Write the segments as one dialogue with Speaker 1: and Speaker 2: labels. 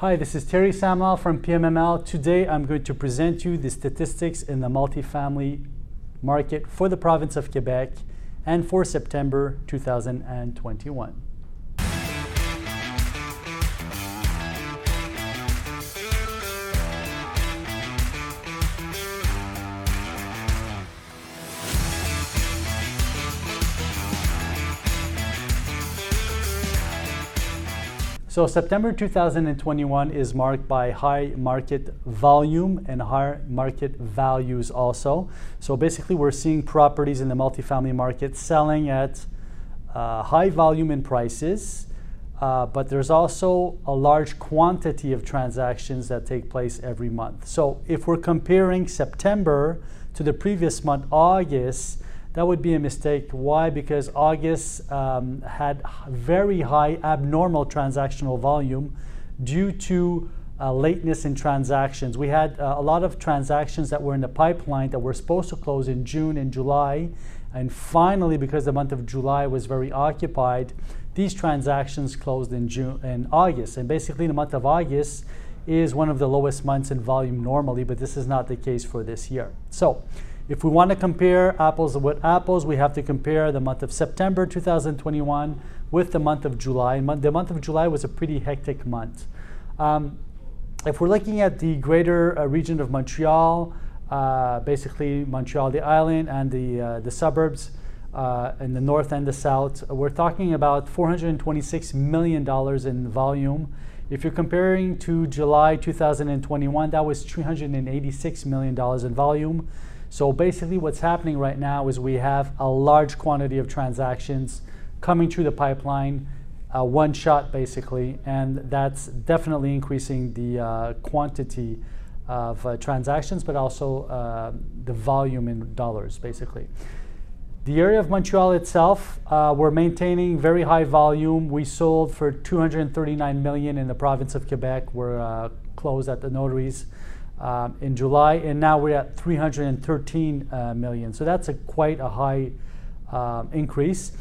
Speaker 1: Hi, this is Terry Samuel from PMML. Today I'm going to present you the statistics in the multifamily market for the province of Quebec and for September 2021. So September 2021 is marked by high market volume and high market values also. So basically we're seeing properties in the multifamily market selling at uh, high volume in prices, uh, but there's also a large quantity of transactions that take place every month. So if we're comparing September to the previous month, August, that would be a mistake. Why? Because August um, had very high abnormal transactional volume due to uh, lateness in transactions. We had uh, a lot of transactions that were in the pipeline that were supposed to close in June and July. And finally, because the month of July was very occupied, these transactions closed in June and August. And basically, the month of August is one of the lowest months in volume normally, but this is not the case for this year. So if we want to compare apples with apples, we have to compare the month of September 2021 with the month of July. The month of July was a pretty hectic month. Um, if we're looking at the greater uh, region of Montreal, uh, basically Montreal, the island, and the, uh, the suburbs uh, in the north and the south, we're talking about $426 million in volume. If you're comparing to July 2021, that was $386 million in volume. So basically what's happening right now is we have a large quantity of transactions coming through the pipeline, uh, one shot basically, and that's definitely increasing the uh, quantity of uh, transactions, but also uh, the volume in dollars basically. The area of Montreal itself, uh, we're maintaining very high volume. We sold for 239 million in the province of Quebec. We're uh, closed at the notaries um, in July, and now we're at 313 uh, million. So that's a quite a high um, increase.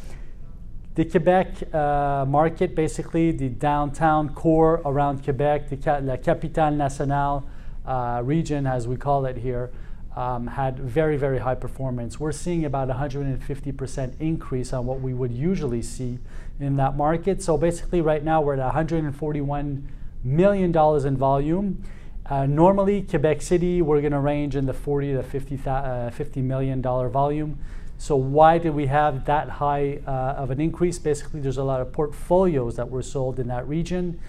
Speaker 1: The Quebec uh, market, basically the downtown core around Quebec, the La Capitale Nationale uh, region, as we call it here, um, had very, very high performance. We're seeing about 150% increase on what we would usually see in that market. So basically, right now we're at 141 million dollars in volume. Uh, normally, Quebec City, we're going to range in the 40 to 50, uh, 50 million dollar volume. So why did we have that high uh, of an increase? Basically, there's a lot of portfolios that were sold in that region,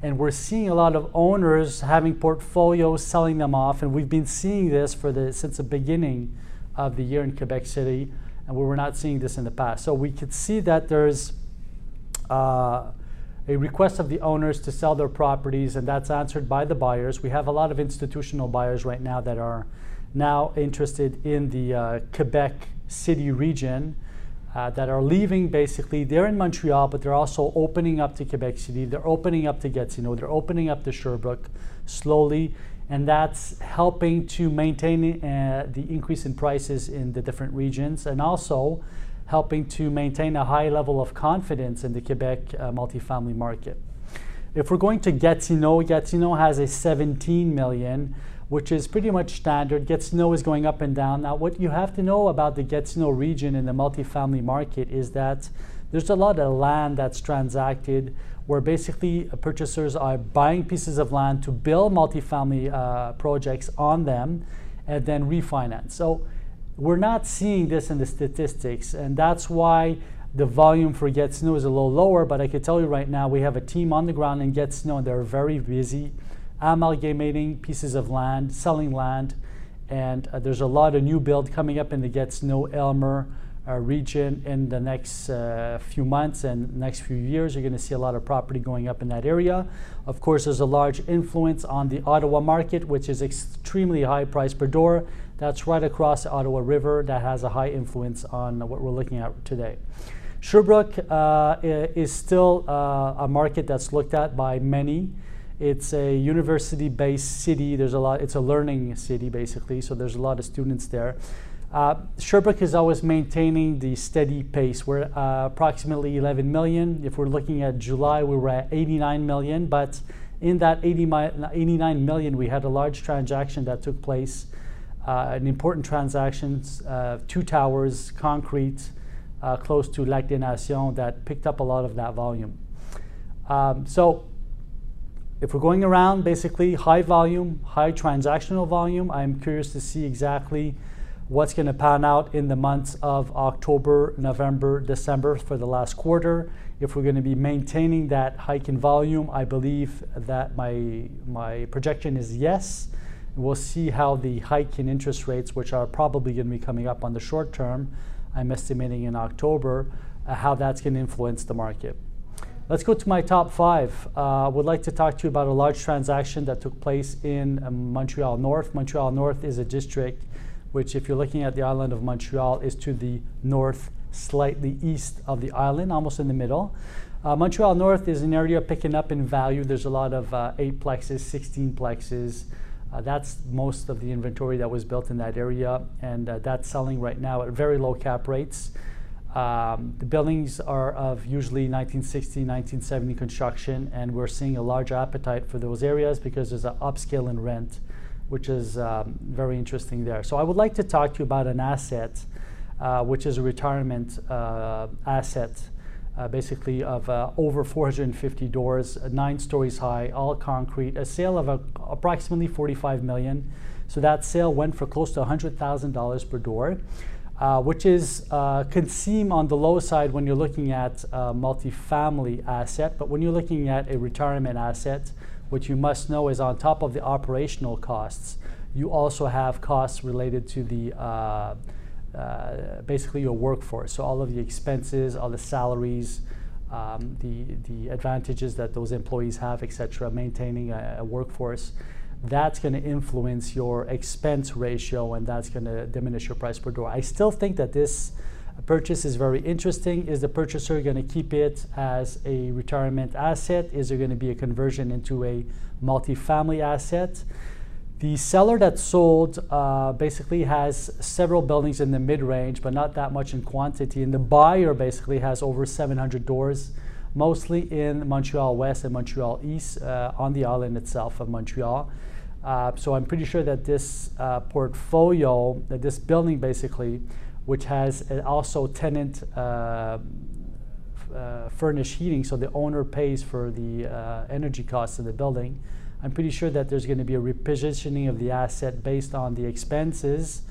Speaker 1: and we're seeing a lot of owners having portfolios, selling them off, and we've been seeing this for the since the beginning of the year in Quebec City, and we were not seeing this in the past. So we could see that there's uh, a request of the owners to sell their properties, and that's answered by the buyers. We have a lot of institutional buyers right now that are now interested in the uh, Quebec City region. Uh, that are leaving basically. They're in Montreal, but they're also opening up to Quebec City. They're opening up to Gatineau. They're opening up to Sherbrooke slowly, and that's helping to maintain uh, the increase in prices in the different regions, and also helping to maintain a high level of confidence in the Quebec uh, multifamily market. If we're going to Gatineau, Gatineau has a 17 million, which is pretty much standard. Gatineau is going up and down. Now, what you have to know about the Gatineau region in the multifamily market is that there's a lot of land that's transacted where basically purchasers are buying pieces of land to build multifamily uh, projects on them and then refinance. So we're not seeing this in the statistics, and that's why the volume for Gatineau is a little lower. But I can tell you right now, we have a team on the ground in Gatineau, and they're very busy amalgamating pieces of land, selling land, and uh, there's a lot of new build coming up in the Gatineau Aylmer uh, region in the next uh, few months and next few years. You're going to see a lot of property going up in that area. Of course, there's a large influence on the Ottawa market, which is extremely high price per door. That's right across the Ottawa River. That has a high influence on what we're looking at today. Sherbrooke uh, is still uh, a market that's looked at by many. It's a university-based city. There's a lot. It's a learning city basically. So there's a lot of students there. Uh, Sherbrooke is always maintaining the steady pace. We're uh, approximately 11 million. If we're looking at July, we were at 89 million, but In that 80 mi- 89 million, we had a large transaction that took place, an important transaction, uh, two towers, concrete, uh, close to Lac des Nations, that picked up a lot of that volume. Um, so if we're going around basically high volume, high transactional volume, I'm curious to see exactly what's going to pan out in the months of October, November, December for the last quarter. If we're going to be maintaining that hike in volume, I believe that my, my projection is yes. We'll see how the hike in interest rates, which are probably going to be coming up on the short term, I'm estimating in October, uh, how that's going to influence the market. Let's go to my top five. I uh, would like to talk to you about a large transaction that took place in um, Montreal North. Montreal North is a district which, if you're looking at the island of Montreal, is to the north, slightly east of the island, almost in the middle. Uh, Montreal North is an area picking up in value. There's a lot of uh, 8 plexes, 16 plexes. Uh, that's most of the inventory that was built in that area, and uh, that's selling right now at very low cap rates. Um, the buildings are of usually 1960, 1970 construction, and we're seeing a large appetite for those areas because there's an upscale in rent, which is um, very interesting there. So I would like to talk to you about an asset, uh, which is a retirement uh, asset, uh, basically of uh, over 450 doors, nine stories high, all concrete, a sale of a, approximately 45 million. So that sale went for close to $100,000 per door uh, which is uh, can seem on the low side when you're looking at a multifamily asset, but when you're looking at a retirement asset, what you must know is on top of the operational costs, you also have costs related to the uh, basically your workforce. So all of the expenses, all the salaries, um, the the advantages that those employees have, etc. Maintaining a, a workforce that's going to influence your expense ratio and that's going to diminish your price per door. I still think that this purchase is very interesting. Is the purchaser going to keep it as a retirement asset? Is there going to be a conversion into a multifamily asset? The seller that sold uh, basically has several buildings in the mid range, but not that much in quantity. And the buyer basically has over 700 doors, mostly in Montreal West and Montreal East uh, on the island itself of Montreal. Uh, so I'm pretty sure that this uh, portfolio, that this building basically, which has also tenant uh, uh, furnished heating, so the owner pays for the energy costs of the building. I'm pretty sure that there's going to be a repositioning of the asset based on the expenses.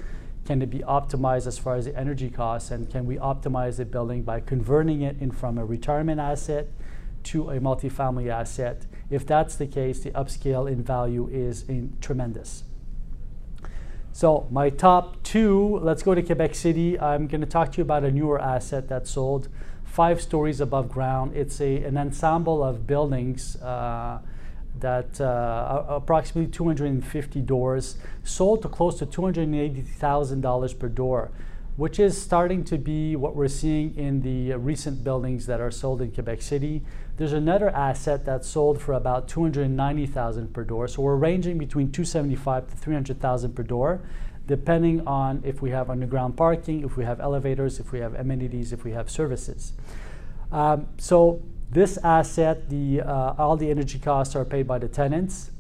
Speaker 1: Can it be optimized as far as the energy costs, and can we optimize the building by converting it in from a retirement asset to a multifamily asset? If that's the case, the upscale in value is in tremendous. So my top two, let's go to Quebec City. I'm going to talk to you about a newer asset that sold five stories above ground. It's a, an ensemble of buildings uh, that uh, approximately 250 doors, sold to close to $280,000 per door which is starting to be what we're seeing in the recent buildings that are sold in Quebec City. There's another asset that sold for about 290,000 per door. So we're ranging between 275 to 300,000 per door, depending on if we have underground parking, if we have elevators, if we have amenities, if we have services. Um, so this asset, the uh, all the energy costs are paid by the tenants.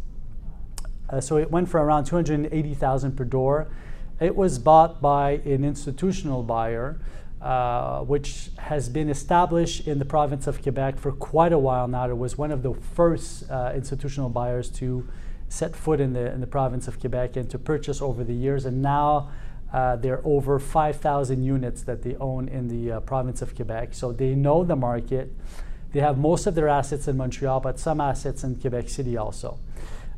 Speaker 1: Uh, so it went for around 280,000 per door. It was bought by an institutional buyer, uh, which has been established in the province of Quebec for quite a while now. It was one of the first uh, institutional buyers to set foot in the, in the province of Quebec and to purchase over the years. And now uh, there are over 5,000 units that they own in the uh, province of Quebec. So they know the market. They have most of their assets in Montreal, but some assets in Quebec City also.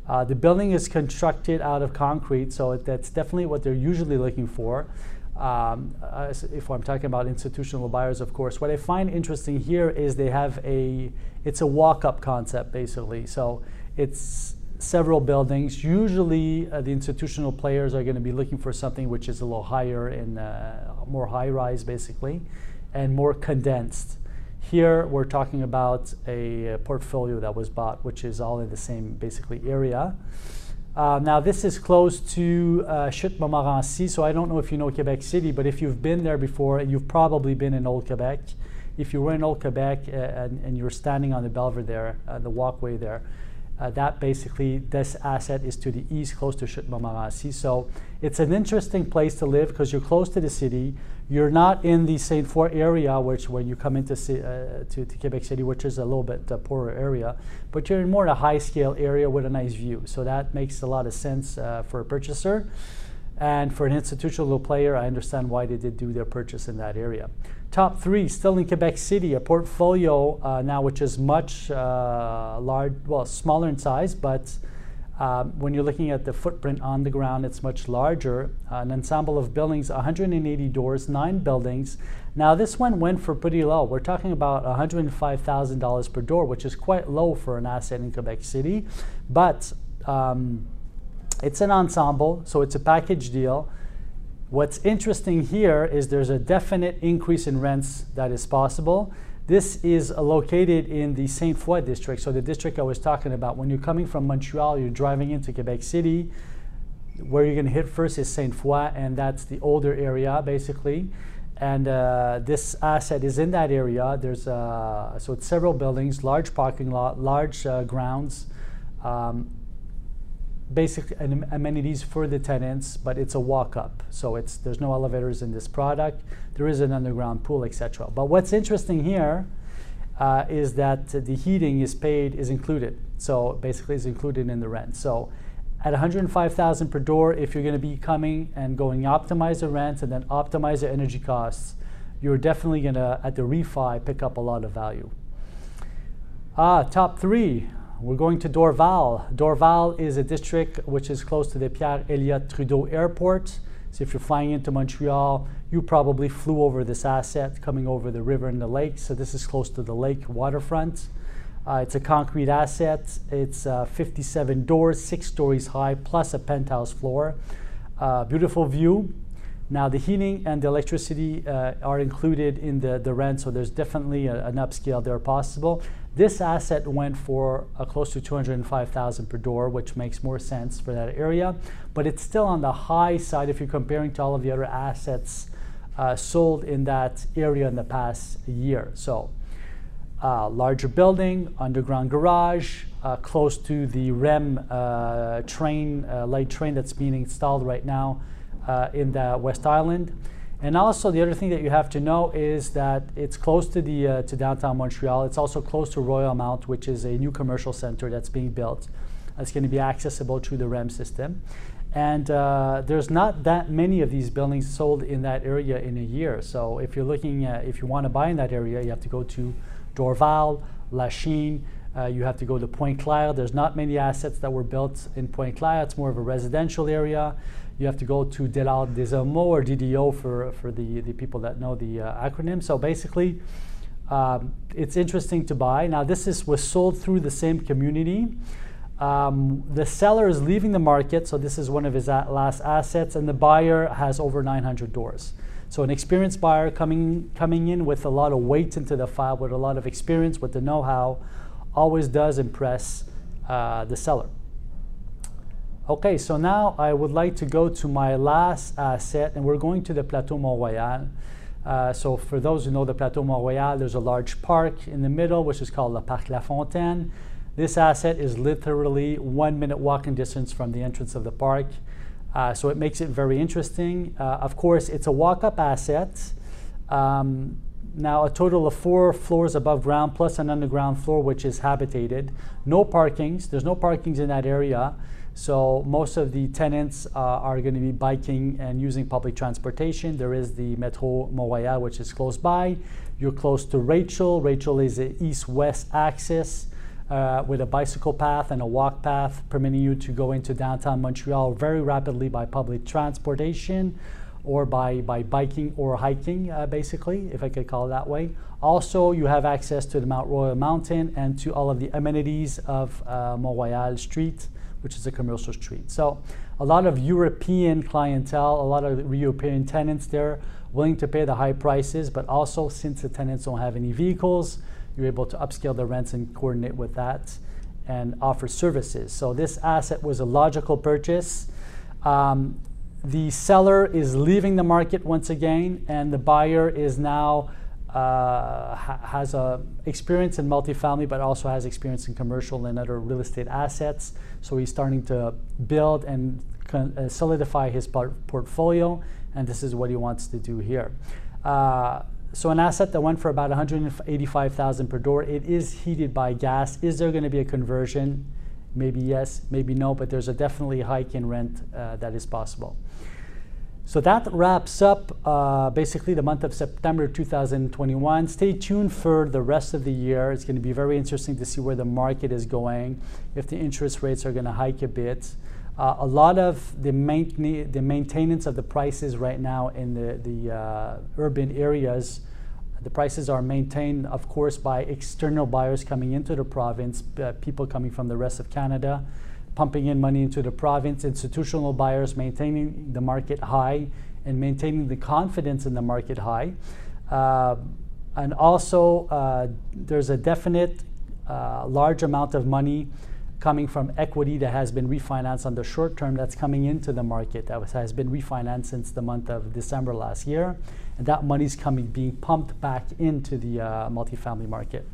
Speaker 1: Uh, the building is constructed out of concrete, so that's definitely what they're usually looking for. Um, if I'm talking about institutional buyers, of course. What I find interesting here is they have a, it's a walk-up concept basically. So it's several buildings. Usually uh, the institutional players are going to be looking for something which is a little higher and uh, more high-rise basically, and more condensed. Here we're talking about a, portfolio that was bought, which is all in the same basically area. Uh, now this is close to uh, Chute Montmorency, so I don't know if you know Quebec City, but if you've been there before, you've probably been in Old Quebec. If you were in Old Quebec uh, and, and, you're standing on the Belvedere, uh, the walkway there, Uh, that basically, this asset is to the east, close to Montmorency. So it's an interesting place to live because you're close to the city. You're not in the Sainte-Foy area, which when you come into uh, to, to, Quebec City, which is a little bit uh, poorer area, but you're in more a high scale area with a nice view. So that makes a lot of sense uh, for a purchaser. And for an institutional player, I understand why they did do their purchase in that area. Top three, still in Quebec City, a portfolio uh, now which is much uh, large, well, smaller in size, but um, when you're looking at the footprint on the ground, it's much larger. Uh, an ensemble of buildings, 180 doors, nine buildings. Now, this one went for pretty low. We're talking about $105,000 per door, which is quite low for an asset in Quebec City. But um, it's an ensemble, so it's a package deal. What's interesting here is there's a definite increase in rents that is possible. This is located in the Sainte-Foy district, so the district I was talking about. When you're coming from Montreal, you're driving into Quebec City. Where you're going to hit first is Sainte-Foy, and that's the older area basically. And uh, this asset is in that area. There's uh, so it's several buildings, large parking lot, large uh, grounds. Um, basic amenities for the tenants, but it's a walk-up. So it's there's no elevators in this product. There is an underground pool, etc. But what's interesting here uh, is that the heating is paid is included. So basically, is included in the rent. So at 105,000 per door, if you're going to be coming and going optimize the rent and then optimize the energy costs, you're definitely going to at the refi pick up a lot of value. Ah, top three. We're going to Dorval. Dorval is a district which is close to the Pierre Elliott Trudeau Airport. So if you're flying into Montreal, you probably flew over this asset coming over the river and the lake. So this is close to the lake waterfront. Uh, it's a concrete asset. It's uh, 57 doors, six stories high, plus a penthouse floor. Uh, beautiful view. Now the heating and the electricity uh, are included in the, the rent, so there's definitely a, an upscale there possible. This asset went for uh, close to 205,000 per door, which makes more sense for that area, but it's still on the high side if you're comparing to all of the other assets uh, sold in that area in the past year. So, uh, larger building, underground garage, uh, close to the REM uh, train, uh, light train that's being installed right now in the West Island. And also the other thing that you have to know is that it's close to the uh, to downtown Montreal. It's also close to Royalmount, which is a new commercial center that's being built. It's going to be accessible through the REM system. And uh, there's not that many of these buildings sold in that area in a year. So if you're looking at, if you want to buy in that area, you have to go to Dorval, Lachine, uh, you have to go to Pointe-Claire. There's not many assets that were built in Pointe-Claire. It's more of a residential area you have to go to Dollard-des or DDO for, for the, the people that know the uh, acronym. So basically, um, it's interesting to buy. Now, this is, was sold through the same community. Um, the seller is leaving the market, so this is one of his last assets, and the buyer has over 900 doors. So an experienced buyer coming coming in with a lot of weight into the file, with a lot of experience, with the know-how, always does impress uh, the seller. Okay, so now I would like to go to my last asset, and we're going to the Plateau Mont-Royal. Uh, so for those who know the Plateau Mont-Royal, there's a large park in the middle, which is called the Parc La Fontaine. This asset is literally one minute walking distance from the entrance of the park. Uh, so it makes it very interesting. Uh, of course, it's a walk-up asset. Um, now a total of four floors above ground plus an underground floor which is habitated. No parkings. There's no parkings in that area. So most of the tenants uh, are going to be biking and using public transportation. There is the Metro Montréal, which is close by. You're close to Rachel. Rachel is an east-west axis uh, with a bicycle path and a walk path, permitting you to go into downtown Montreal very rapidly by public transportation or by, by biking or hiking, uh, basically, if I could call it that way. Also, you have access to the Mount Royal Mountain and to all of the amenities of uh, Mont-Royal Street which is a commercial street. So a lot of European clientele, a lot of European tenants there willing to pay the high prices, but also since the tenants don't have any vehicles, you're able to upscale the rents and coordinate with that and offer services. So this asset was a logical purchase. Um, the seller is leaving the market once again, and the buyer is now uh, ha- has a experience in multifamily, but also has experience in commercial and other real estate assets. So he's starting to build and uh, solidify his portfolio, and this is what he wants to do here. Uh, so an asset that went for about 185,000 per door. It is heated by gas. Is there going to be a conversion? Maybe yes, maybe no, but there's a definitely hike in rent uh, that is possible. So that wraps up uh, basically the month of September 2021. Stay tuned for the rest of the year. It's going to be very interesting to see where the market is going, if the interest rates are going to hike a bit. Uh, a lot of the, main, the maintenance of the prices right now in the, the uh, urban areas, the prices are maintained, of course, by external buyers coming into the province, uh, people coming from the rest of Canada pumping in money into the province, institutional buyers maintaining the market high and maintaining the confidence in the market high. Uh, and also, uh, there's a definite uh, large amount of money coming from equity that has been refinanced on the short term that's coming into the market that was, has been refinanced since the month of December last year. And that money is coming, being pumped back into the uh, multifamily market.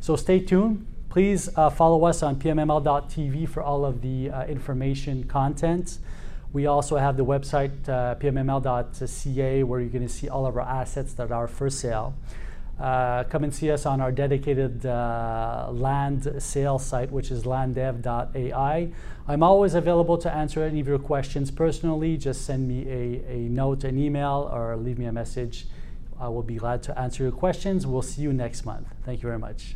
Speaker 1: So stay tuned. Please uh, follow us on pmml.tv for all of the uh, information content. We also have the website uh, pmml.ca where you're going to see all of our assets that are for sale. Uh, come and see us on our dedicated uh, land sales site, which is landdev.ai. I'm always available to answer any of your questions personally. Just send me a, a note, an email, or leave me a message. I will be glad to answer your questions. We'll see you next month. Thank you very much.